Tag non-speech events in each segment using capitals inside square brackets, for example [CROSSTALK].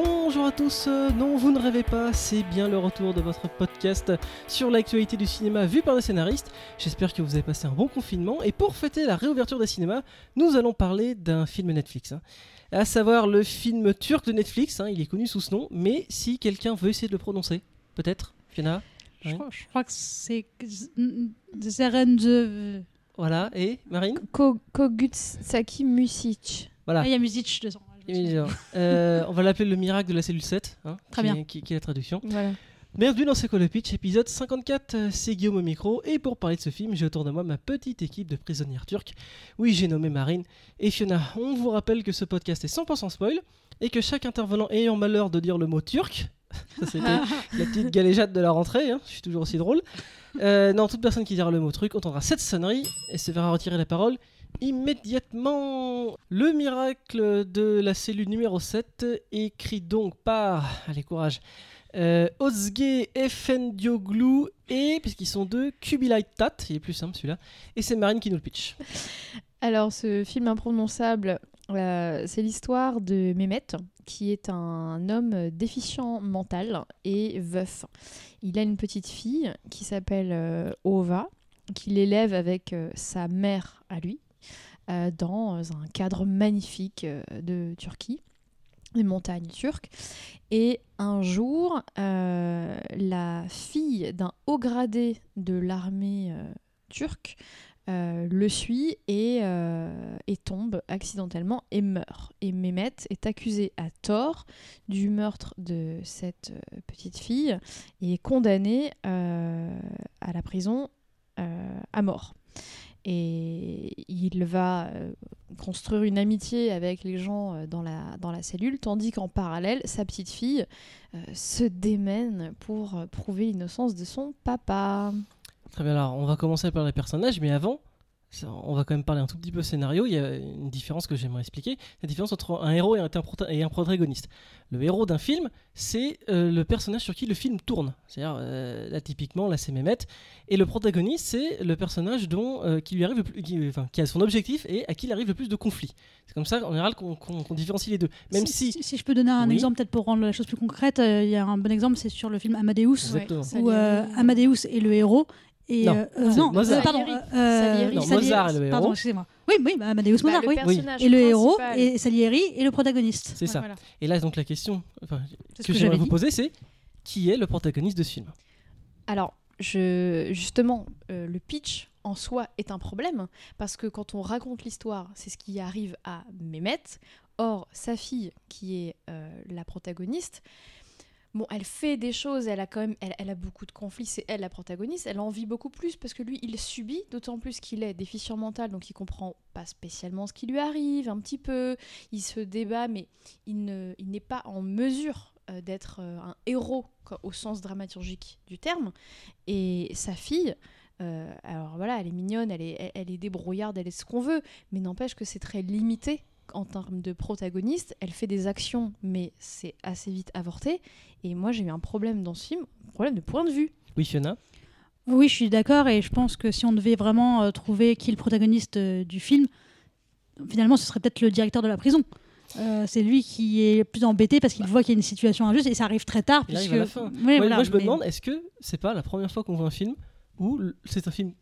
Bonjour à tous, euh, non vous ne rêvez pas, c'est bien le retour de votre podcast sur l'actualité du cinéma vu par des scénaristes. J'espère que vous avez passé un bon confinement et pour fêter la réouverture des cinémas, nous allons parler d'un film Netflix. hein. À savoir le film turc de Netflix, hein, il est connu sous ce nom, mais si quelqu'un veut essayer de le prononcer, peut-être, Fiona? Je, Oui. crois, je crois que c'est Zerende. Voilà, et Marine? Ko- Kogutsaki Music. Voilà. Ah, il y a Music suis- Euh, on va l'appeler le miracle de la cellule 7, hein, Très qui, bien. est- Qui, qui est la traduction. Voilà. Bienvenue dans C'est quoi le pitch, épisode 54, euh, c'est Guillaume au micro, et pour parler de ce film, j'ai autour de moi ma petite équipe de prisonnières turques. Oui, j'ai nommé Marine et Fiona. On vous rappelle que ce podcast est 100% spoil, et que chaque intervenant ayant malheur de dire le mot turc, [LAUGHS] ça c'était la petite galéjade de la rentrée, hein, je suis toujours aussi drôle. Euh, non, toute personne qui dira le mot truc entendra cette sonnerie et se verra retirer la parole immédiatement. Le miracle de la cellule numéro 7, écrit donc par, allez courage, euh, Ozge Efendioglu et, puisqu'ils sont deux, Kubilay Tat, il est plus simple celui-là, et c'est Marine qui nous le pitch. [LAUGHS] Alors, ce film imprononçable, euh, c'est l'histoire de Mehmet, qui est un homme déficient mental et veuf. Il a une petite fille qui s'appelle euh, Ova, qu'il élève avec euh, sa mère à lui, euh, dans un cadre magnifique euh, de Turquie, des montagnes turques. Et un jour, euh, la fille d'un haut gradé de l'armée euh, turque euh, le suit et, euh, tombe accidentellement et meurt. Et Mehmet est accusé à tort du meurtre de cette euh, petite fille et est condamné euh, à la prison euh, à mort. Et il va euh, construire une amitié avec les gens euh, dans la, dans la cellule, tandis qu'en parallèle, sa petite fille euh, se démène pour prouver l'innocence de son papa. Très bien, alors on va commencer par les personnages, mais avant, on va quand même parler un tout petit peu scénario. Il y a une différence que j'aimerais expliquer la différence entre un héros et un, prota- et un protagoniste. Le héros d'un film, c'est euh, le personnage sur qui le film tourne. C'est-à-dire, euh, là, typiquement, là, c'est Mehmet. Et le protagoniste, c'est le personnage dont, euh, qui lui arrive le plus, qui, enfin, qui a son objectif et à qui il arrive le plus de conflits. C'est comme ça, en général, qu'on différencie les deux. Même si. si, je peux donner un Oui. exemple, peut-être pour rendre la chose plus concrète, euh, il y a un bon exemple, c'est sur le film Amadeus, Exactement. Où euh. Amadeus est le héros. Et, Non, euh, c'est non, Mozart. euh, pardon, Salieri. euh. Non, Salieri- Mozart est le Pardon, héros. excusez-moi. Oui, oui, bah, Amadeus Bah, Mozart, le oui. personnage Et le héros, et Salieri est le protagoniste. C'est ça. voilà. Et là, donc, la question enfin, que que j'aimerais vous poser, c'est qui est le protagoniste de ce film? Alors, je, justement, euh, le pitch en soi est un problème parce que quand on raconte l'histoire, c'est ce qui arrive à Mehmet. Or, sa fille, qui est euh, la protagoniste, bon, elle fait des choses, elle a quand même, elle, a beaucoup de conflits, c'est elle la protagoniste, elle en vit beaucoup plus parce que lui, il subit, d'autant plus qu'il est déficient mental, donc il comprend pas spécialement ce qui lui arrive, un petit peu, il se débat, mais il ne- il n'est pas en mesure euh, d'être euh, un héros au sens dramaturgique du terme. Et sa fille, euh, alors voilà, elle est mignonne, elle est, elle est débrouillarde, elle est ce qu'on veut, mais n'empêche que c'est très limité en termes de protagoniste. Elle fait des actions, mais c'est assez vite avorté. Et moi, j'ai eu un problème dans ce film, un problème de point de vue. Oui, Fiona? Oui, je suis d'accord et je pense que si on devait vraiment euh, trouver qui est le protagoniste euh, du film, finalement, ce serait peut-être le directeur de la prison. Euh, c'est lui qui est le plus embêté parce qu'il voit qu'il y a une situation injuste et ça arrive très tard. Puisque... arrive à la fin. Oui, Moi, voilà, moi, je me mais- demande, est-ce que c'est pas la première fois qu'on voit un film où c'est un film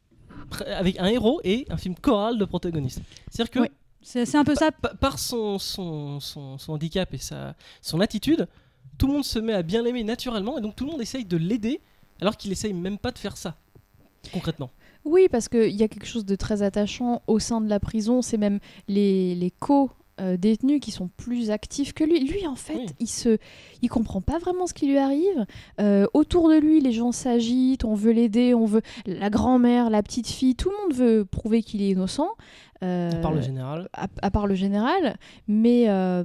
avec un héros et un film choral de protagoniste? C'est-à-dire que. C'est un peu ça. pa- par son, son, son, son handicap et sa, son attitude, tout le monde se met à bien l'aimer naturellement et donc tout le monde essaye de l'aider alors qu'il essaye même pas de faire ça concrètement. Oui, parce qu'il y a quelque chose de très attachant au sein de la prison. C'est même les, les co euh, détenus qui sont plus actifs que lui. Lui, en fait, Oui. il se, il comprend pas vraiment ce qui lui arrive. Euh, autour de lui, les gens s'agitent, on veut l'aider, on veut la grand-mère, la petite fille, tout le monde veut prouver qu'il est innocent. Euh, À part le général. à, à part le général. Mais euh,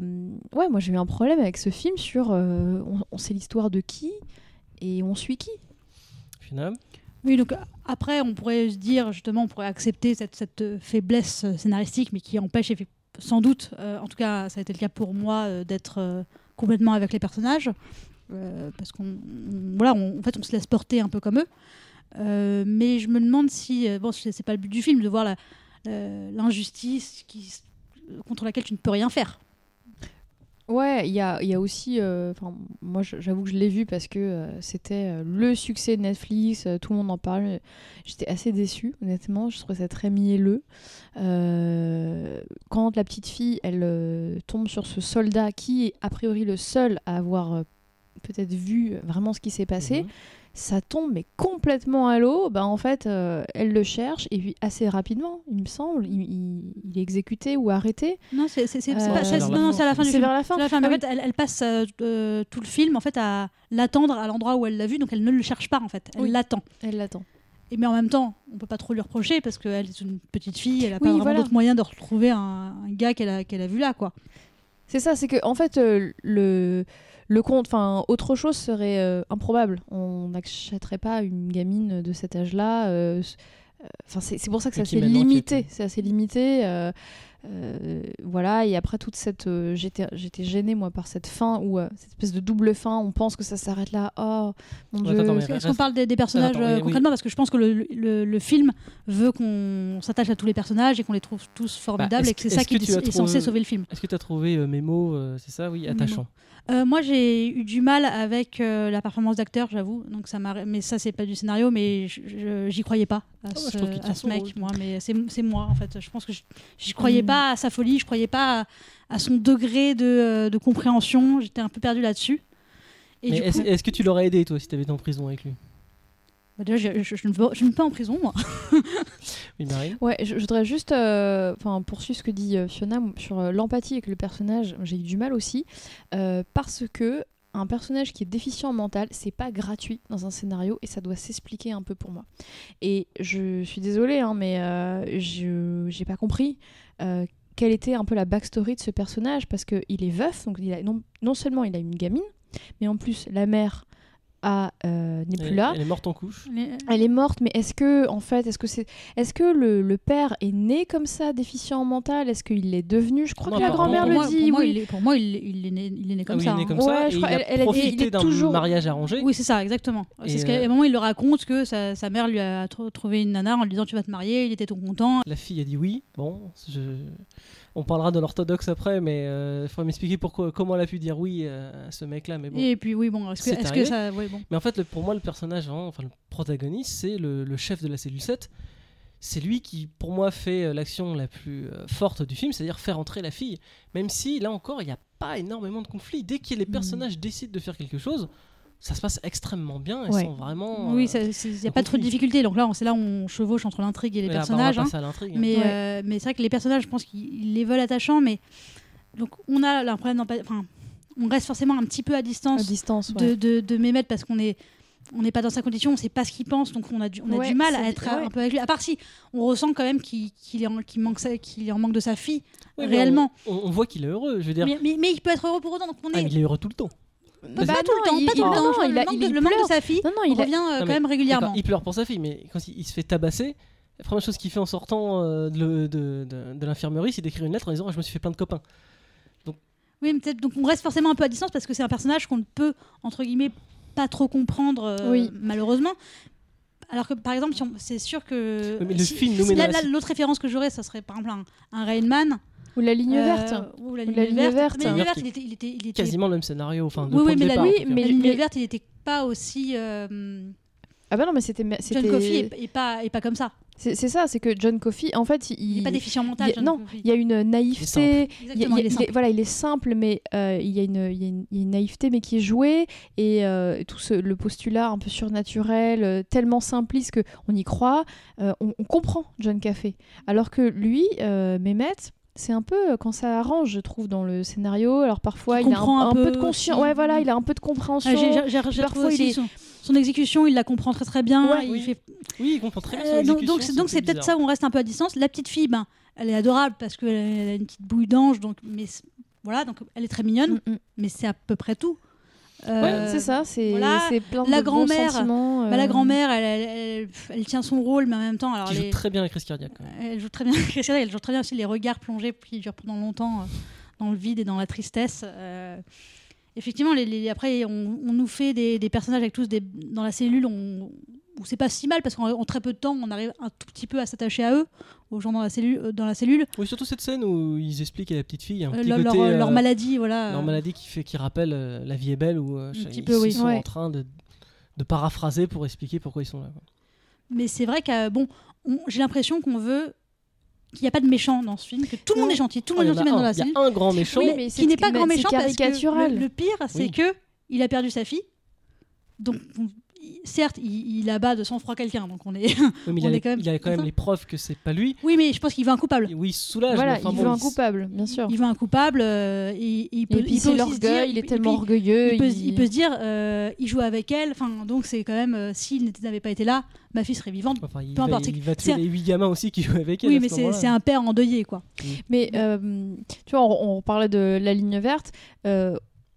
ouais, moi j'ai eu un problème avec ce film sur euh, on, on sait l'histoire de qui et on suit qui. Fiona. Oui, donc après, on pourrait se dire, justement, on pourrait accepter cette, cette faiblesse scénaristique, mais qui empêche sans doute, euh, en tout cas, ça a été le cas pour moi, euh, d'être euh, complètement avec les personnages. parce qu'on on- voilà, en fait, on se laisse porter un peu comme eux. Mais je me demande si, bon, c'est pas le but du film, de voir l'injustice contre laquelle tu ne peux rien faire. Ouais, il y a, y a aussi. euh, moi, j'avoue que je l'ai vu parce que euh, c'était euh, le succès de Netflix, tout le monde en parlait. J'étais assez déçue, honnêtement. Je trouvais ça très mielleux. Quand la petite fille, elle tombe sur ce soldat qui est a priori le seul à avoir peut-être vu vraiment ce qui s'est passé, Mhm. Ça tombe mais complètement à l'eau. Bah, en fait, euh, elle le cherche et puis assez rapidement, il me semble, il, il- il est exécuté ou arrêté. Non, c'est Euh, la non, non, fin. c'est à la fin du C'est film. vers la fin. La. Ah en oui. fait, elle, elle passe euh, euh, tout le film en fait à l'attendre à l'endroit où elle l'a vu, donc elle ne le cherche pas en fait. Elle Oui. l'attend. Elle l'attend. Et mais en même temps, on peut pas trop lui reprocher parce qu'elle est une petite fille, elle a pas vraiment voilà. d'autre moyen de retrouver un, un gars qu'elle a, a vu là quoi. C'est ça, c'est que en fait le le compte, enfin autre chose serait euh, improbable. On n'achèterait pas une gamine de cet âge-là. euh, euh, Enfin, c'est pour ça que c'est assez limité. C'est assez limité. Euh, voilà. Et après toute cette, euh, j'étais j'étais gênée moi par cette fin où euh, cette espèce de double fin. On pense que ça s'arrête là. Oh mon dieu. Est-ce reste- qu'on parle des, des personnages Attends, euh, oui. concrètement? Parce que je pense que le, le- le film veut qu'on s'attache à tous les personnages et qu'on les trouve tous formidables Bah, est-ce et que c'est ça qui est, censé sauver le film. Est-ce que tu as trouvé euh, c'est ça, oui, attachant moi, j'ai eu du mal avec la performance d'acteur, j'avoue. Donc ça m'a, mais ça c'est pas du scénario, mais j'y croyais pas à Ah, je ce, trouve qu'il à tient ce son mec, moi. Mais c'est, c'est moi en fait. Je pense que je, j'y croyais Mm. pas à sa folie, je croyais pas à, à son degré de, euh, de compréhension. J'étais un peu perdue là-dessus. Est-ce coup, que tu l'aurais aidé, toi, si tu avais été en prison avec lui? Bah, déjà, je, je- je ne vais, je ne vais pas en prison, moi. [LAUGHS] Oui, Marine Ouais, je, je voudrais juste euh, enfin, poursuivre ce que dit euh, Fiona sur euh, l'empathie avec le personnage. J'ai eu du mal aussi euh, parce que un personnage qui est déficient mental, c'est pas gratuit dans un scénario et ça doit s'expliquer un peu pour moi. Et je suis désolée, hein, mais euh, je j'ai pas compris. euh, quelle était un peu la backstory de ce personnage parce qu'il est veuf, donc non, non seulement il a une gamine, mais en plus la mère a, euh, n'est plus elle, là. elle est morte en couche. Elle est morte, mais est-ce que, en fait, est-ce que c'est, est-ce que le, le père est né comme ça, déficient mental? Est-ce qu'il l'est devenu? Je crois Non, que la grand-mère le moi, dit. pour moi, oui. il est, pour moi, il, est- il est né, il est né Ah comme oui, ça. il est né hein. comme Ouais, ça. je et crois- il a elle- elle a dit- il profité d'un toujours- mariage arrangé. Oui, c'est ça, exactement. Et, C'est ce qu'à euh, un moment, il le raconte que sa, sa mère lui a tr- trouvé une nana en lui disant Tu vas te marier, il était tout content. La fille a dit oui. Bon, je... on parlera de l'orthodoxe après, mais il faut m'expliquer pourquoi, comment elle a pu dire oui euh, à ce mec-là. Mais bon. Et puis, oui, bon, est-ce que, ça. ouais, bon. Mais en fait, le- pour moi, le personnage, enfin le protagoniste, c'est le, le chef de la cellule 7. C'est lui qui, pour moi, fait euh, l'action la plus euh, forte du film, c'est-à-dire faire entrer la fille. Même si, là encore, il n'y a pas énormément de conflits. Dès que les Mm. personnages décident de faire quelque chose, ça se passe extrêmement bien. Ils Ouais. sont vraiment. Oui, euh, il n'y a pas trop de difficultés. Donc là, on- c'est là où on chevauche entre l'intrigue et les là, bah, personnages. On va hein. passer à l'intrigue. hein. Mais, Ouais. euh, mais c'est vrai que les personnages, je pense qu'ils les veulent attachants, mais donc on a un problème Enfin, on reste forcément un petit peu à À distance de, de, de Mehmet parce qu'on est on n'est pas dans sa condition, on sait pas ce qu'il pense, donc on a du, on a Ouais, du mal à être ouais. un peu avec lui. À part si on ressent quand même qu'il est, en- manque, en manque de sa fille, Oui, réellement. On, voit qu'il est heureux. Je veux dire, Mais, mais, mais il peut être heureux pour autant, donc on Ah, est. il est heureux tout le temps. pas Bah tout le non, temps, il- pas tout il- le temps. non, il le manque, il- de, le manque de sa fille Non, non, il a- revient euh, Non, quand même régulièrement. Il pleure pour sa fille, mais quand il, il se fait tabasser, la première chose qu'il fait en sortant euh, de, le- de- de- de l'infirmerie, c'est d'écrire une lettre en disant Ah, Je me suis fait plein de copains. Oui, mais peut-être donc on reste forcément un peu à distance parce que c'est un personnage qu'on ne peut entre guillemets pas trop comprendre euh, Oui. malheureusement. Alors que par exemple, si c'est sûr que Oui, mais le si- film nous si met dans là- la l'autre référence que j'aurais, ça serait par exemple un, un Rain Man Ou la ligne euh, verte. ou la Ou ligne, la ligne verte. verte. Mais la ligne Verte, verte, il- il était, il était, il était- quasiment le même scénario. Enfin, Oui, oui, de mais la, départ, oui, mais- la ligne verte, il n'était pas aussi. euh, Ah bah non, mais c'était, John. Coffey est, est pas, est pas comme ça. C'est, ça, c'est que John Coffey, en fait, il, Il n'est pas déficient y a- John non, il y a une naïveté. Il Exactement, il il il est- voilà, il est simple, mais euh, il, y a une, il, y a une, il y a une naïveté, mais qui est jouée, et euh, tout ce, le postulat un peu surnaturel, euh, tellement simpliste que on y croit, euh, on, on comprend John Café. Alors que lui, euh, Mehmet, c'est un peu quand ça arrange, je trouve, dans le scénario. Alors parfois, Il il, a un, comprend un un peu, peu de conscience. Ouais, voilà, il a un peu de compréhension. Ah, Parfois, il aussi est- son, son exécution, il la comprend très très bien. Ouais, il oui. fait Oui, il comprend très bien son Euh, donc, exécution, donc, c'est- donc peut-être ça où on reste un peu à distance. La petite fille, ben, elle est adorable parce qu'elle a une petite bouille d'ange, donc mais voilà, donc elle est très mignonne, Mm, mm. mais c'est à peu près tout. Ouais, Euh, c'est ça, c'est voilà. plein La de bons grand-mère, sentiments, bah, la euh, grand-mère, elle, elle, elle- elle tient son rôle, mais en même temps, alors les- joue très bien la crise cardiaque. elle joue très bien. Christiane, elle joue très bien aussi les regards plongés qui durent pendant longtemps euh, dans le vide et dans la tristesse. Euh, effectivement, les, les- après, on, on nous fait des, des personnages avec tous des, dans la cellule. On, où c'est pas si mal parce qu'en en très peu de temps, on arrive un tout petit peu à s'attacher à eux, aux gens dans la cellule. euh, Dans la cellule. Oui, surtout cette scène où ils expliquent à la petite fille un Euh, petit leur, côté, leur- leur euh, maladie, voilà. leur maladie qui fait qui rappelle la vie est belle où Un ils, peu, oui. sont Ouais. en train de, de paraphraser pour expliquer pourquoi ils sont là. quoi. Mais c'est vrai que bon, j'ai l'impression qu'on veut qu'il n'y a pas de méchant dans ce film, que tout le monde est gentil, tout le Oh, monde est gentil dans la Il y a un grand méchant. Oui, mais, qui n'est pas grand méchant parce que caricatural. le, le pire, c'est Oui. que il a perdu sa fille. Donc, certes, il, il abat de sang-froid quelqu'un, donc on est. Oui, [LAUGHS] mais il, a, est quand même- il a quand même les preuves que c'est pas lui. oui, mais je pense qu'il veut un coupable. Oui, il se soulage. Voilà, mais enfin, il bon, veut un coupable, bien sûr. Il veut un coupable. euh, et, il peut, Et puis il c'est l'orgueil, est tellement puis, orgueilleux. il peut, il peut se dire, euh, il joue avec elle. Enfin, donc c'est quand même, euh, s'il n'avait pas été là, ma fille serait vivante. Enfin, il, peu va, importe, c'est il va tuer les huit gamins aussi qui jouent avec elle. Oui, mais ce c'est un père endeuillé, quoi. Mais euh, tu vois, on, on parlait de la ligne verte.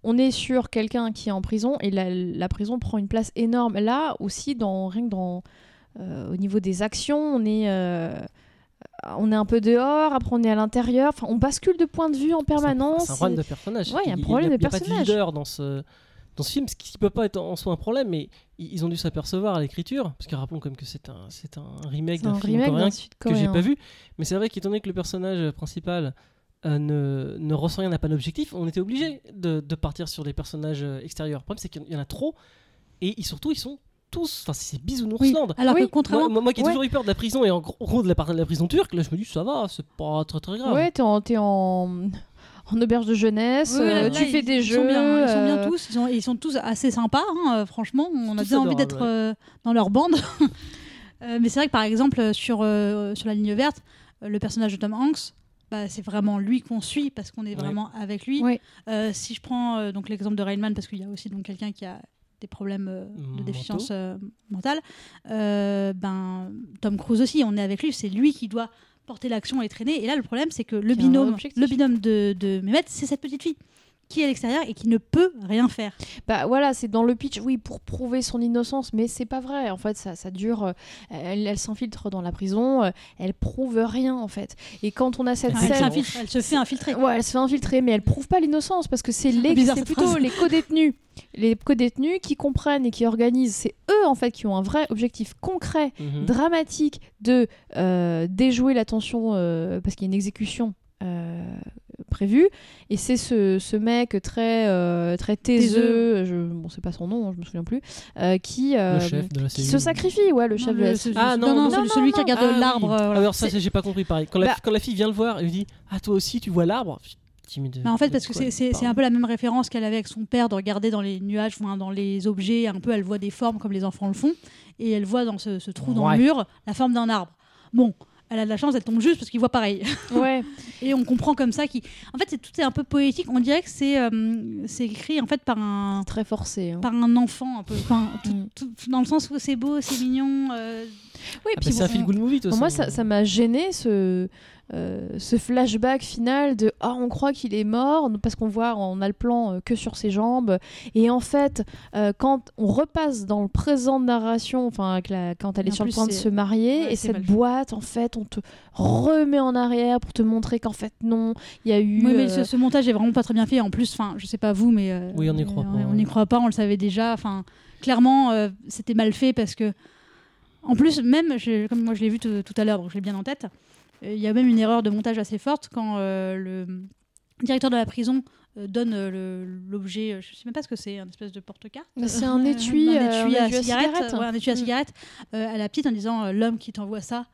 On est sur quelqu'un qui est en prison et la, la prison prend une place énorme. Là aussi, dans, rien que dans, euh, au niveau des actions, on est, euh, on est un peu dehors, après on est à l'intérieur. Enfin, on bascule de point de vue en permanence. C'est un problème de personnage. Ouais, il y a un problème il y a, de il y a pas de personnage. leader dans ce, dans ce film, ce qui peut pas être en soi un problème, mais ils ont dû s'apercevoir à l'écriture, parce que rappelons comme que c'est un, c'est un remake d'un un film remake coréen que j'ai pas vu. Mais c'est vrai qu'étant donné que le personnage principal euh, ne, ne ressent rien, n'a pas d'objectif, on était obligé de, de partir sur des personnages euh, extérieurs. Le problème, c'est qu'il y en a trop, et ils- surtout, ils sont tous. Enfin, c'est Oui. bisounoursland. Alors Oui, que Moi, contrairement. moi, moi qui ai Ouais. toujours eu peur de la prison et en gros, de, la, de la prison turque, là je me dis ça va, c'est pas très très grave. Ouais, t'es en, t'es en, en auberge de jeunesse, Oui, là, euh, là, tu fais des ils jeux. Sont bien, ils sont bien tous. Ils sont, ils sont tous assez sympas, hein, franchement. On a bien envie d'être ouais. euh, dans leur bande. [LAUGHS] Euh, mais c'est vrai que par exemple, sur, euh, sur la ligne verte, le personnage de Tom Hanks, bah, c'est vraiment lui qu'on suit parce qu'on est Ouais. vraiment avec lui. Ouais. Euh, si je prends euh, donc l'exemple de Rainman, parce qu'il y a aussi donc quelqu'un qui a des problèmes euh, de déficience euh, mentale, euh, ben Tom Cruise aussi, on est avec lui, c'est lui qui doit porter l'action et traîner. Et là, le problème, c'est que le binôme, le binôme de, de Mehmet, c'est cette petite fille qui est à l'extérieur et qui ne peut rien faire. Bah voilà, c'est dans le pitch, oui, pour prouver son innocence, mais c'est pas vrai. En fait, ça, ça dure. euh, elle elle s'infiltre dans la prison, euh, elle prouve rien en fait. Et quand on a cette elle, scène. s'infiltre- elle se fait infiltrer. Ouais, elle se fait infiltrer, mais elle prouve pas l'innocence parce que c'est peu les, c'est plutôt les co-détenus, les co-détenus qui comprennent et qui organisent. C'est eux en fait qui ont un vrai objectif concret, Mhm. dramatique de euh, déjouer la tension euh, parce qu'il y a une exécution. euh, prévue et c'est ce, ce mec très euh, très taiseux, je bon c'est pas son nom hein, je me souviens plus euh, qui euh, qui se sacrifie ouais le Non, chef de la ce- Ah, non, non, non, non, celui, non, celui non. qui regarde Ah, l'arbre. oui. voilà. Alors ça, j'ai pas compris pareil. Quand la, Bah- quand la fille vient le voir, elle lui dit Ah, toi aussi, tu vois l'arbre en fait, parce que c'est- un peu la même référence qu'elle avait avec son père de regarder dans les nuages, enfin, dans les objets, un peu, elle voit des formes comme les enfants le font, et elle voit dans ce, ce trou dans le mur la forme d'un arbre. Bon, elle a de la chance, elle tombe juste parce qu'il voit pareil. [LAUGHS] ouais Et on comprend comme ça qu'il... En fait, c'est- tout est un peu poétique, on dirait que c'est euh, c'est écrit en fait par un, très forcé hein. par un enfant, un peu. Enfin, tout- Mm. tout- dans le sens où c'est beau, c'est mignon. euh, oui Ah, puis bah, c'est un feel good movie, Bon, moi, ça ça m'a gêné ce, euh, ce flashback final de Ah, on croit qu'il est mort parce qu'on voit, on a le plan euh, que sur ses jambes. Et en fait, euh, quand on repasse dans le présent de narration, enfin, quand elle est en sur le point de se marier, ouais, et cette boîte, en fait, on te remet en arrière pour te montrer qu'en fait, non, il y a eu. Oui, mais euh, ce, ce montage est vraiment pas très bien fait. En plus, enfin, je sais pas vous, mais euh, Oui, on y croit euh, pas, On ouais. n'y croit pas, on le savait déjà. Enfin, clairement, euh, c'était mal fait parce que, en plus, même, je- comme moi je l'ai vu tout tout à l'heure, donc je l'ai bien en tête. euh, Il y a même une erreur de montage assez forte quand euh, le directeur de la prison euh, donne euh, l'objet, euh, je sais même pas ce que c'est, un espèce de porte-carte. Mais c'est un étui, un étui un à cigarette, un étui à Mm. cigarette à la petite en disant euh, l'homme qui t'envoie ça.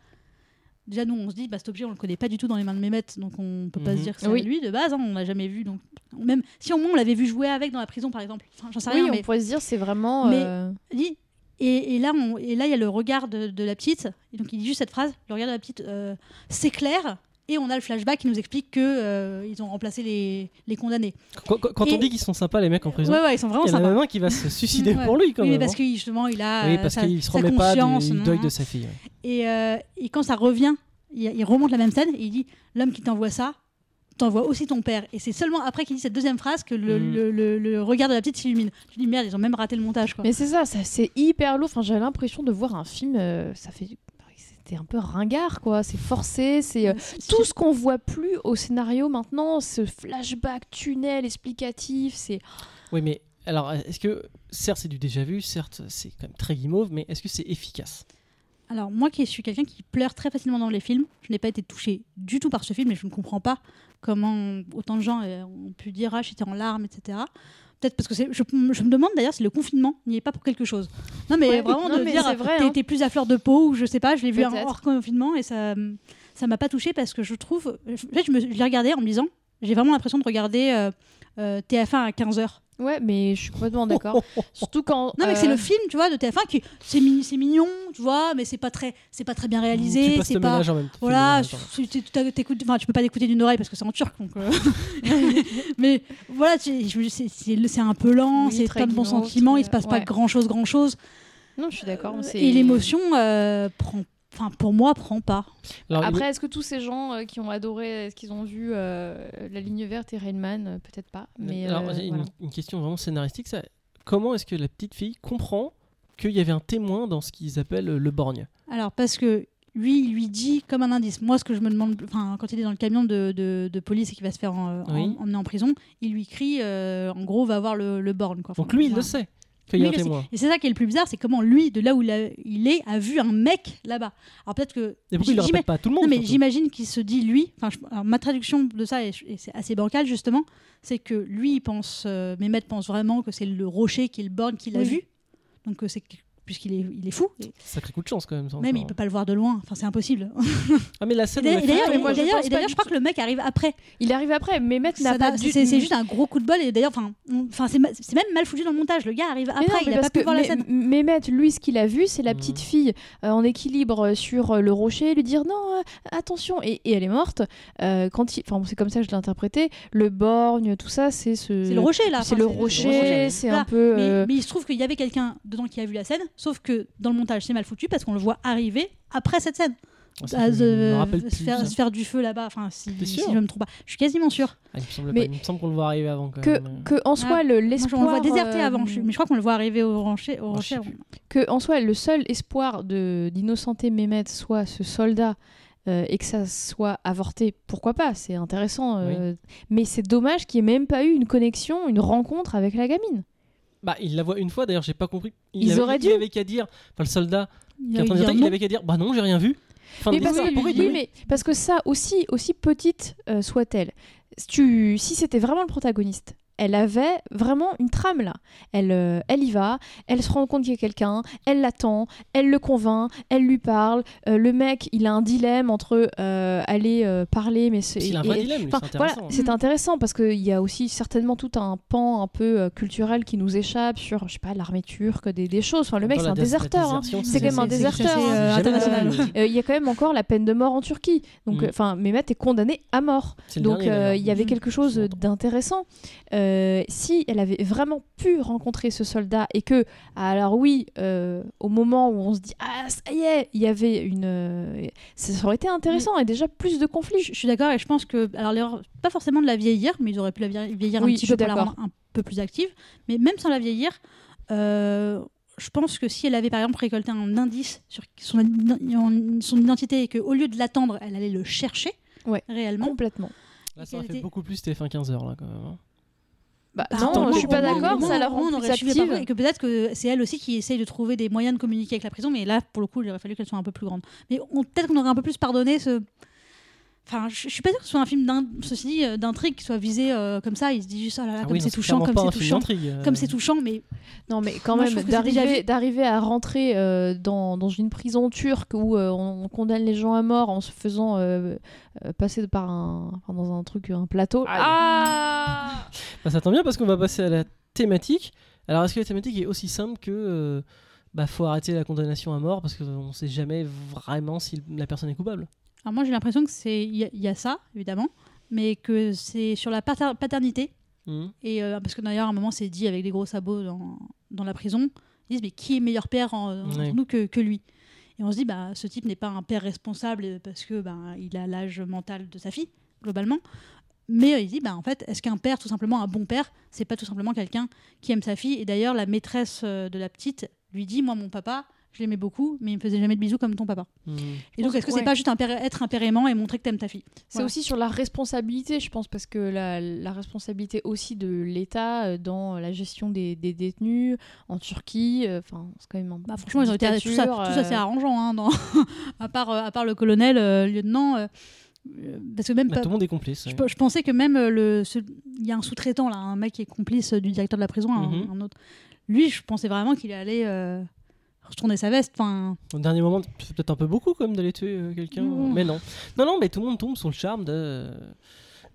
Déjà, nous, on se dit, bah, cet objet, on le connaît pas du tout dans les mains de Mehmet, donc on peut pas se dire que c'est Oui. lui de base, hein, on l'a jamais vu. Donc, même si au moins on l'avait vu jouer avec dans la prison, par exemple, enfin, j'en sais oui, rien, on mais pourrait se dire, c'est vraiment. Mais- dit- Et, et là, on- et là, il y a le regard de, de la petite, et donc il dit juste cette phrase le regard de la petite euh, s'éclaire, et on a le flashback qui nous explique que euh, ils ont remplacé les, les condamnés. Quand, quand- quand Et- on dit qu'ils sont sympas, les mecs en prison, Ouais, ouais, ils sont vraiment il y en a même un qui va se [LAUGHS] suicider Ouais. pour lui, quand Oui, mais même. parce hein. que justement, il a Oui, parce sa, se remet pas du deuil de sa fille. Et, euh, et quand ça revient, il, il remonte la même scène et il dit L'homme qui t'envoie ça, t'envoie aussi ton père. Et c'est seulement après qu'il dit cette deuxième phrase que le, Mm. le- le- le regard de la petite s'illumine. Je dis Merde, ils ont même raté le montage. Quoi. Mais c'est ça, ça c'est hyper lourd. Enfin, j'avais l'impression de voir un film. euh, ça fait. C'était un peu ringard, quoi. C'est forcé. C'est euh, tout ce qu'on voit plus au scénario maintenant. Ce flashback, tunnel, explicatif. C'est. Oui, mais alors, est-ce que, certes, c'est du déjà vu, certes, c'est quand même très guimauve, mais est-ce que c'est efficace? Alors, moi qui suis quelqu'un qui pleure très facilement dans les films, je n'ai pas été touchée du tout par ce film et je ne comprends pas comment autant de gens euh, ont pu dire Ah, j'étais en larmes, etc. Peut-être parce que je, je me demande d'ailleurs si le confinement n'y est pas pour quelque chose. Non, mais Ouais, vraiment non, de mais dire t'es hein. plus à fleur de peau ou je sais pas, je l'ai vu en hors confinement et ça ça m'a pas touchée parce que je trouve. En fait, je, me, je l'ai regardé en me disant j'ai vraiment l'impression de regarder euh, euh, TF1 à 15h. Ouais, mais je suis complètement [LAUGHS] d'accord. Surtout quand. Non, mais c'est euh, le film, tu vois, de TF1 qui c'est mi- c'est mignon, tu vois, mais c'est pas très c'est pas très bien réalisé, c'est pas en même temps. voilà, tu même tu- enfin, peux pas l'écouter d'une oreille parce que c'est en turc, donc. euh, [LAUGHS] mais voilà, c'est- c'est c'est un peu lent, Oui, c'est très pas de sentiments, très- il se passe pas grand chose, grand chose. Non, je suis d'accord. c'est- Et l'émotion euh, prend, enfin pour moi prend pas. il- Après, est-ce que tous ces gens euh, qui ont adoré, est-ce qu'ils ont vu euh, La ligne verte et Rainman Euh, Peut-être pas. Mais Alors, euh, j'ai une, voilà. une question vraiment scénaristique. Ça. Comment est-ce que la petite fille comprend qu'il y avait un témoin dans ce qu'ils appellent le borgne? Alors parce que lui, il lui dit comme un indice. Moi, ce que je me demande, enfin, quand il est dans le camion de, de- de police et qu'il va se faire en- en- Oui. emmener en prison, il lui crie, euh, en gros, va voir le, le borne. Quoi. Enfin, Donc lui, il le sait qu'il y a Lui, un il le témoin. Et c'est ça qui est le plus bizarre, c'est comment lui, de là où il, a- il est, a vu un mec là-bas. Alors peut-être que. Et pourquoi il le répète pas à tout le monde Non, mais j'imagine qu'il se dit, lui, enfin, je- alors, ma traduction de ça, et, et c'est assez bancal justement, c'est que lui, il pense, euh, Mehmet pense vraiment que c'est le rocher qui est le borne qu'il a Oui. vu. Donc euh, c'est puisqu'il est, il est fou. Sacré coup de chance quand même. ça, même il encore. peut pas le voir de loin. Enfin, c'est impossible. Ah, mais la scène. d'ailleurs, et mais je pas je crois tout. que le mec arrive après. Il arrive après. Mehmet n'a Ça pas n'a- du C'est juste un gros coup de bol. Et d'ailleurs, enfin, on- enfin, c'est même mal foutu dans le montage. Le gars arrive Mais après, non, il mais a pas pu voir la scène. Mehmet, lui, ce qu'il a vu, c'est la Mhm. petite fille euh, en équilibre sur euh, le rocher, lui dire non, euh, attention, et, elle est morte. Quand il... enfin, c'est comme ça que je l'ai interprété. Le borgne, tout ça, c'est ce. C'est le rocher là. C'est le rocher, c'est un peu. Mais, mais il se trouve qu'il y avait quelqu'un dedans qui a vu la scène, sauf que dans le montage c'est mal foutu parce qu'on le voit arriver après cette scène. Ah, ça, À se, me rappelle se plus, faire, se faire du feu là-bas. Enfin, si, si je me trompe pas. Je suis quasiment sûre. Ah, il me semble Mais- pas. Il me semble qu'on le voit arriver avant quand que, même. que en soi, Ah. le- l'espoir. on le voit déserter euh, avant, je- mais je crois qu'on le voit arriver au rocher. Au Oh, que en soi le seul espoir de d'innocenter Mehmet soit ce soldat euh, et que ça soit avorté, pourquoi pas, c'est intéressant. euh, Mais c'est dommage qu'il n'y ait même pas eu une connexion, une rencontre avec la gamine. Bah, il la voit une fois d'ailleurs, j'ai pas compris. Il Ils avait, auraient il dû. avait qu'à dire. Enfin, le soldat Il qui est en train de dit dire, il avait qu'à dire Bah non, j'ai rien vu. Fin Mais parce, que, oui, mais parce que ça aussi, aussi petite euh, soit-elle, tu, si c'était vraiment le protagoniste, elle avait vraiment une trame là. Elle, euh, elle y va, elle se rend compte qu'il y a quelqu'un, elle l'attend, elle le convainc, elle lui parle. Euh, le mec, il a un dilemme entre euh, aller parler, mais c'est- Il a un vrai et- dilemme, c'est voilà, intéressant. c'est Mm. intéressant parce qu'il y a aussi certainement tout un pan un peu culturel qui nous échappe sur, je sais pas, l'armée turque, des, des choses. Enfin, le mec, c'est un déserteur. hein. C'est quand même un déserteur, hein. international. Il y a quand même encore la peine de mort en Turquie. Donc, Mm. enfin, Mehmet est condamné à mort. Donc, il y avait Mm. quelque chose d'intéressant. Euh, si elle avait vraiment pu rencontrer ce soldat et que, alors oui, euh, au moment où on se dit ah ça y est, il y avait une, euh, ça aurait été intéressant et déjà plus de conflits. Je, je suis d'accord et je pense que alors pas forcément de la vieillir, mais ils auraient pu la vieillir, Oui, un petit peu pour la rendre un peu plus active. Mais même sans la vieillir, euh, je pense que si elle avait par exemple récolté un indice sur son, son identité et qu'au lieu de l'attendre, elle allait le chercher Ouais. réellement. Complètement. Là, ça aurait fait était- beaucoup plus TF1 15h là quand même. hein. Bah, Bah, non, je suis pas d'accord. Ça la rend plus active. contre, Et que peut-être que c'est elle aussi qui essaye de trouver des moyens de communiquer avec la prison, mais là, pour le coup, il aurait fallu qu'elle soit un peu plus grande. Mais peut-être qu'on aurait un peu plus pardonné ce. Enfin, je, je suis pas sûre que ce soit un film euh, d'intrigue qui soit visé euh, comme ça. Il se dit juste, oh là là, Ah comme oui, c'est touchant, comme c'est touchant. euh. Comme c'est touchant, mais Non, mais quand Moi, même, d'arriver à rentrer euh, dans, dans une prison turque où euh, on condamne les gens à mort en se faisant passer par un, enfin, dans un truc, un plateau. Ah Bah, ça tombe bien parce qu'on va passer à la thématique. Alors, est-ce que la thématique est aussi simple que euh, bah, faut arrêter la condamnation à mort parce qu'on sait jamais vraiment si la personne est coupable? Alors moi j'ai l'impression que c'est il y, a- il y a ça évidemment, mais que c'est sur la pater- paternité. Mhm. Et euh, parce que d'ailleurs à un moment c'est dit avec des gros sabots dans, dans la prison, ils disent mais qui est meilleur père en, nous que, que lui? Et on se dit bah ce type n'est pas un père responsable parce que bah, il a l'âge mental de sa fille globalement. Mais euh, il dit bah en fait est-ce qu'un père tout simplement un bon père c'est pas tout simplement quelqu'un qui aime sa fille? Et d'ailleurs la maîtresse euh, de la petite lui dit moi mon papa je l'aimais beaucoup, mais il me faisait jamais de bisous comme ton papa. Hmm. Et donc, est-ce que c'est Ouais. pas juste un être un père aimant et montrer que t'aimes ta fille? C'est Voilà. aussi sur la responsabilité, je pense, parce que la, la responsabilité aussi de l'État euh, dans la gestion des, des détenus en Turquie, euh, enfin, c'est quand même un Bah, franchement, ils ont été tout ça, dictature, tout ça c'est euh, arrangeant, hein, dans... [LAUGHS] à, part, euh, à part le colonel, euh, le lieutenant. parce que même Bah, pas- tout le monde est complice. je, ouais. pe- je pensais que même le, ce- il y a un sous-traitant là, un mec qui est complice du directeur de la prison, un- Mhm. un, autre. Lui, je pensais vraiment qu'il allait euh, retourner sa veste. Enfin, Au dernier moment, c'est peut-être un peu beaucoup même d'aller tuer euh, quelqu'un. Mmh. Mais non. Non, non, mais tout le monde tombe sous le charme de.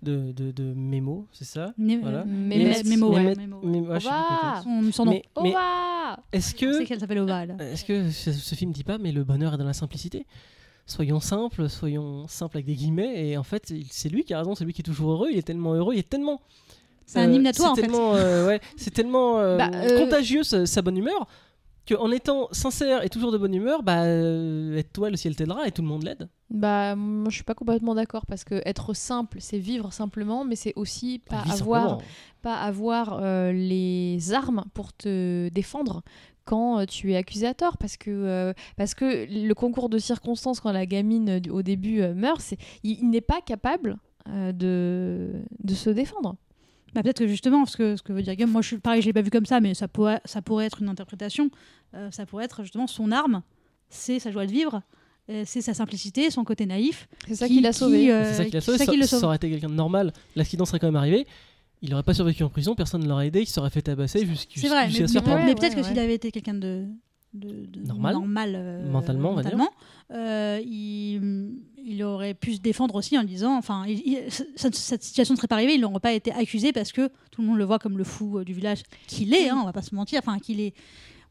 De, de, de Mémo, c'est ça? Né- Voilà. euh, Mémo, ouais, Mémo, ouais. Mémo- Ova nom. Mais, mais Ova est-ce que sais qu'elle s'appelle Ova, elle. Est-ce que ce, ce film dit pas, mais le bonheur est dans la simplicité? Soyons simples, soyons simples avec des guillemets, et en fait, c'est lui qui a raison, c'est lui qui est toujours heureux, il est tellement heureux, il est tellement. C'est un euh, hymne à toi, c'est en fait. euh, ouais, c'est tellement euh, Bah, euh, contagieux sa, sa bonne humeur, qu'en étant sincère et toujours de bonne humeur, bah, euh, aide-toi, le ciel t'aidera, et tout le monde l'aide. Bah, moi, je suis pas complètement d'accord parce que être simple, c'est vivre simplement, mais c'est aussi pas Vis avoir, simplement. pas avoir euh, les armes pour te défendre quand euh, tu es accusé à tort parce que euh, parce que le concours de circonstances quand la gamine euh, au début euh, meurt c'est il, il n'est pas capable euh, de de se défendre Bah, peut-être que justement, ce que, ce que veut dire Guillaume, moi je suis pareil, je l'ai pas vu comme ça, mais ça pourrait, ça pourrait être une interprétation. Euh, ça pourrait être justement son arme, c'est sa joie de vivre, euh, c'est sa simplicité, son côté naïf. c'est ça qui- qui l'a sauvé euh, c'est ça qui l'a sauvé. ça Ça, qui le ça aurait été quelqu'un de normal, l'accident serait quand même arrivé. Il n'aurait pas survécu en prison, personne ne l'aurait aidé, il se serait fait tabasser jusqu'à C'est vrai, mais, se mais- mais peut-être ouais, que s'il ouais. avait été quelqu'un de, de, de Normal. euh, Mentalement, on va dire. mentalement, euh, il, il aurait pu se défendre aussi en disant, enfin, il- il- cette, cette situation ne serait pas arrivée, il n'aurait pas été accusé parce que tout le monde le voit comme le fou euh, du village qu'il est, hein, on va pas se mentir, enfin, qu'il est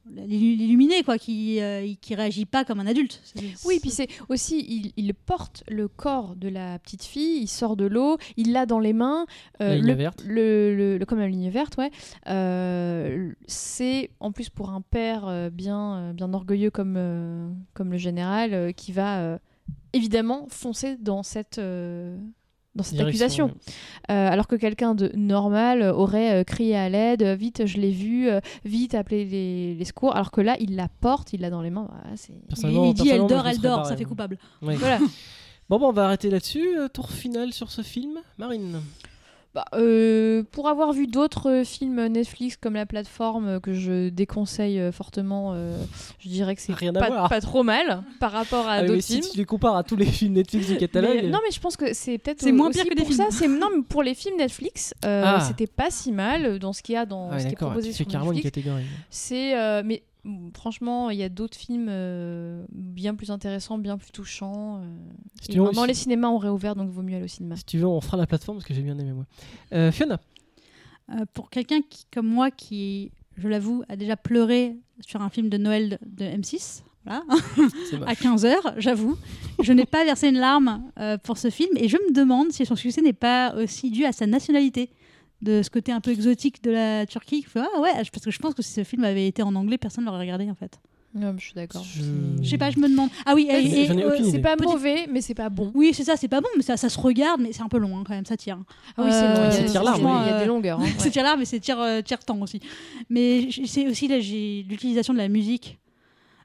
l'illuminé, quoi, qui, euh, qui réagit pas comme un adulte. Oui, puis c'est aussi, il, il porte le corps de la petite fille, il sort de l'eau, il l'a dans les mains. euh, La ligne le, verte. Le, le- le- comme la ligne verte, ouais. Euh, c'est en plus pour un père euh, bien, euh, bien orgueilleux comme, euh, comme le général, euh, qui va euh, évidemment foncer dans cette. euh, dans cette accusation. ouais. Euh, alors que quelqu'un de normal aurait euh, crié à l'aide, vite je l'ai vu, euh, vite appelé les, les secours, alors que là il la porte, il l'a dans les mains. Voilà, Personnellement- il, il dit elle dort, elle dort, ça fait coupable. Ouais. Voilà. Bon, bon, on va arrêter là-dessus. Tour final sur ce film. Marine. Bah, euh, pour avoir vu d'autres euh, films Netflix comme la plateforme euh, que je déconseille fortement, euh, je dirais que c'est pas, trop mal par rapport à Ah d'autres si films. tu les compares à tous les films Netflix du catalogue. Mais- non mais je pense que c'est peut-être C'est moins pire que des pour films. ça. Non mais pour les films Netflix, euh, Ah. c'était pas si mal dans ce qu'il y a dans Ah ouais, ce qui est proposé sur carrément une Netflix. catégorie. C'est mais franchement il y a d'autres films euh, bien plus intéressants, bien plus touchants. euh, Si et si- les cinémas ont réouvert donc vaut mieux aller au cinéma. Si tu veux, on fera la plateforme parce que j'ai bien aimé moi. Euh, Fiona. Euh, pour quelqu'un qui, comme moi qui, je l'avoue, a déjà pleuré sur un film de Noël de, de M6, voilà, [LAUGHS] à 15h, j'avoue, je n'ai pas versé une larme euh, pour ce film et je me demande si son succès n'est pas aussi dû à sa nationalité, de ce côté un peu exotique de la Turquie. Ah ouais, parce que je pense que si ce film avait été en anglais, personne ne l'aurait regardé en fait. Non, je suis d'accord. Je- Je sais pas, je me demande. Ah oui, et- et- euh, C'est pas Petit- mauvais mais c'est pas bon. oui, c'est ça, c'est pas bon, mais ça, ça se regarde, mais c'est un peu long hein, quand même, ça tire. Ah oui, c'est long. Euh, il y a- c'est. Il y a des longueurs. hein, [LAUGHS] c'est ouais. tire larme, mais c'est tire, euh, tire temps aussi. Mais c'est aussi là, j'ai l'utilisation de la musique.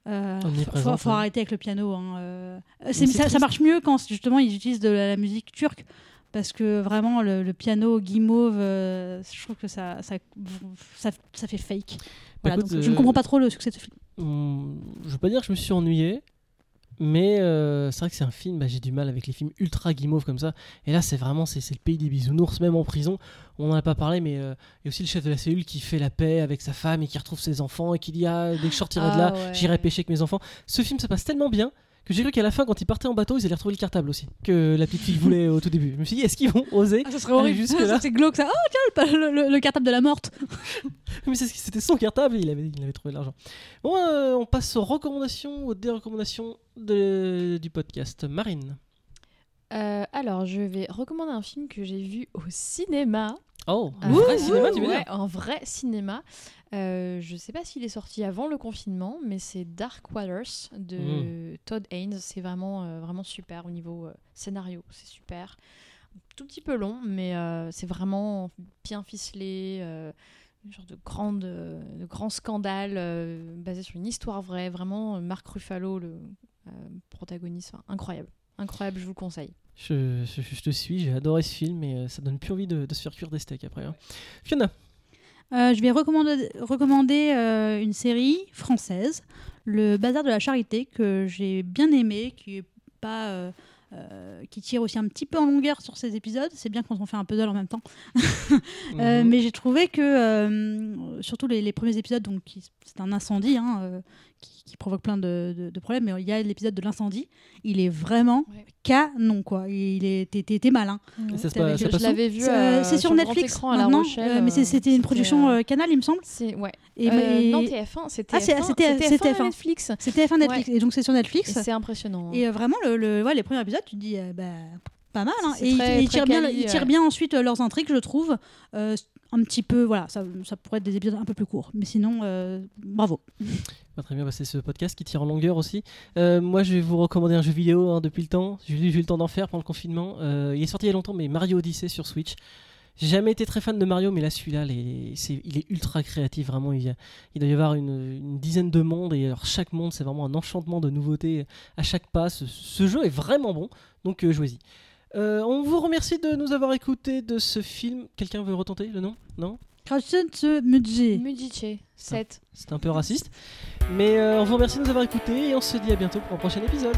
Euh, Omniprésente, faut, faut ouais. arrêter avec le piano. hein, euh. C'est- c'est ça, marche mieux quand justement ils utilisent de la, la musique turque. Parce que vraiment, le, le piano guimauve, euh, je trouve que ça, ça, ça, ça fait fake. Voilà, Écoute, donc, je ne euh, comprends pas trop le succès de ce film. Hum, je veux pas dire que je me suis ennuyé, mais euh, c'est vrai que c'est un film, bah, j'ai du mal avec les films ultra guimauves comme ça. Et là, c'est vraiment c'est le pays des bisounours, même en prison. On en a pas parlé, mais euh, il y a aussi le chef de la cellule qui fait la paix avec sa femme et qui retrouve ses enfants et qui dit ah, dès que je sortirai de là, Ah ouais. j'irai pêcher avec mes enfants. Ce film, ça passe tellement bien que j'ai cru qu'à la fin, quand ils partaient en bateau, ils allaient retrouver le cartable aussi, que la petite fille voulait au tout début. Je me suis dit, est-ce qu'ils vont oser Ah, ça serait horrible. jusque-là. c'est glauque ça. Oh tiens, le, le- le cartable de la morte. [LAUGHS] Mais c'est- c'était son cartable et il avait, il avait trouvé de l'argent. Bon, euh, on passe aux recommandations, aux dérecommandations de- du podcast. Marine. Euh, alors, je vais recommander un film que j'ai vu au cinéma. Oh, un Euh, vrai cinéma, tu veux ouais, dire Un vrai cinéma. Euh, je sais pas s'il est sorti avant le confinement, mais c'est Dark Waters de Todd Haynes. C'est vraiment, euh, vraiment super au niveau euh, scénario. C'est super. Un tout petit peu long, mais euh, c'est vraiment bien ficelé. une genre de, grande, de grand scandale basé sur une histoire vraie. Vraiment, Marc Ruffalo, le protagoniste, enfin, incroyable. Incroyable, je vous le conseille. Je, je- je te suis, j'ai adoré ce film et ça donne plus envie de, de se faire cuire des steaks après. hein. Fiona, Euh, je vais recommander, recommander euh, une série française, Le Bazar de la Charité, que j'ai bien aimé, qui est pas. euh, qui tire aussi un petit peu en longueur sur ces épisodes. C'est bien quand on fait un puzzle en même temps. [LAUGHS] Mhm. mais j'ai trouvé que, surtout les, les premiers épisodes, donc c'est un incendie hein, qui, qui provoque plein de, de- de problèmes, mais il y a l'épisode de l'incendie, il est vraiment Ouais. canon, quoi. Il est, t'es- malin. Et ça ça je l'avais vu. C'est euh, c'est sur, grand Netflix écran maintenant, Rochelle. euh, mais euh, c'était une production euh, euh, Canal, il me semble. c'est ouais. Et, Euh, mais- non TF1, c'était Ah, c'est- TF1, c'était- c'était c'était TF1 TF1. Netflix. C'était F1 Netflix, et donc c'est sur Et Netflix. c'est impressionnant. Et euh, vraiment, le, le, ouais, les premiers épisodes, tu te dis, euh, bah, pas mal. hein. Et ils- très- ils très tirent bien, ils tirent ouais. bien ensuite euh, leurs intrigues, je trouve. Euh, un petit peu, voilà, ça, ça pourrait être des épisodes un peu plus courts. Mais sinon, euh, bravo. Très bien, c'est ce podcast qui tire en longueur aussi. Euh, moi, je vais vous recommander un jeu vidéo hein, depuis le temps. J'ai eu le temps d'en faire pendant le confinement. Euh, il est sorti il y a longtemps, mais Mario Odyssey sur Switch. J'ai jamais été très fan de Mario, mais là, celui-là, il est ultra créatif. Vraiment, il, y a- il doit y avoir une, dizaine de mondes, et chaque monde, c'est vraiment un enchantement de nouveautés à chaque pas. Ce, ce jeu est vraiment bon, donc jouez-y. Euh, on vous remercie de nous avoir écoutés de ce film. Quelqu'un veut retenter le nom? Non? 7. C'est un peu raciste. Mais euh, on vous remercie de nous avoir écoutés et on se dit à bientôt pour un prochain épisode.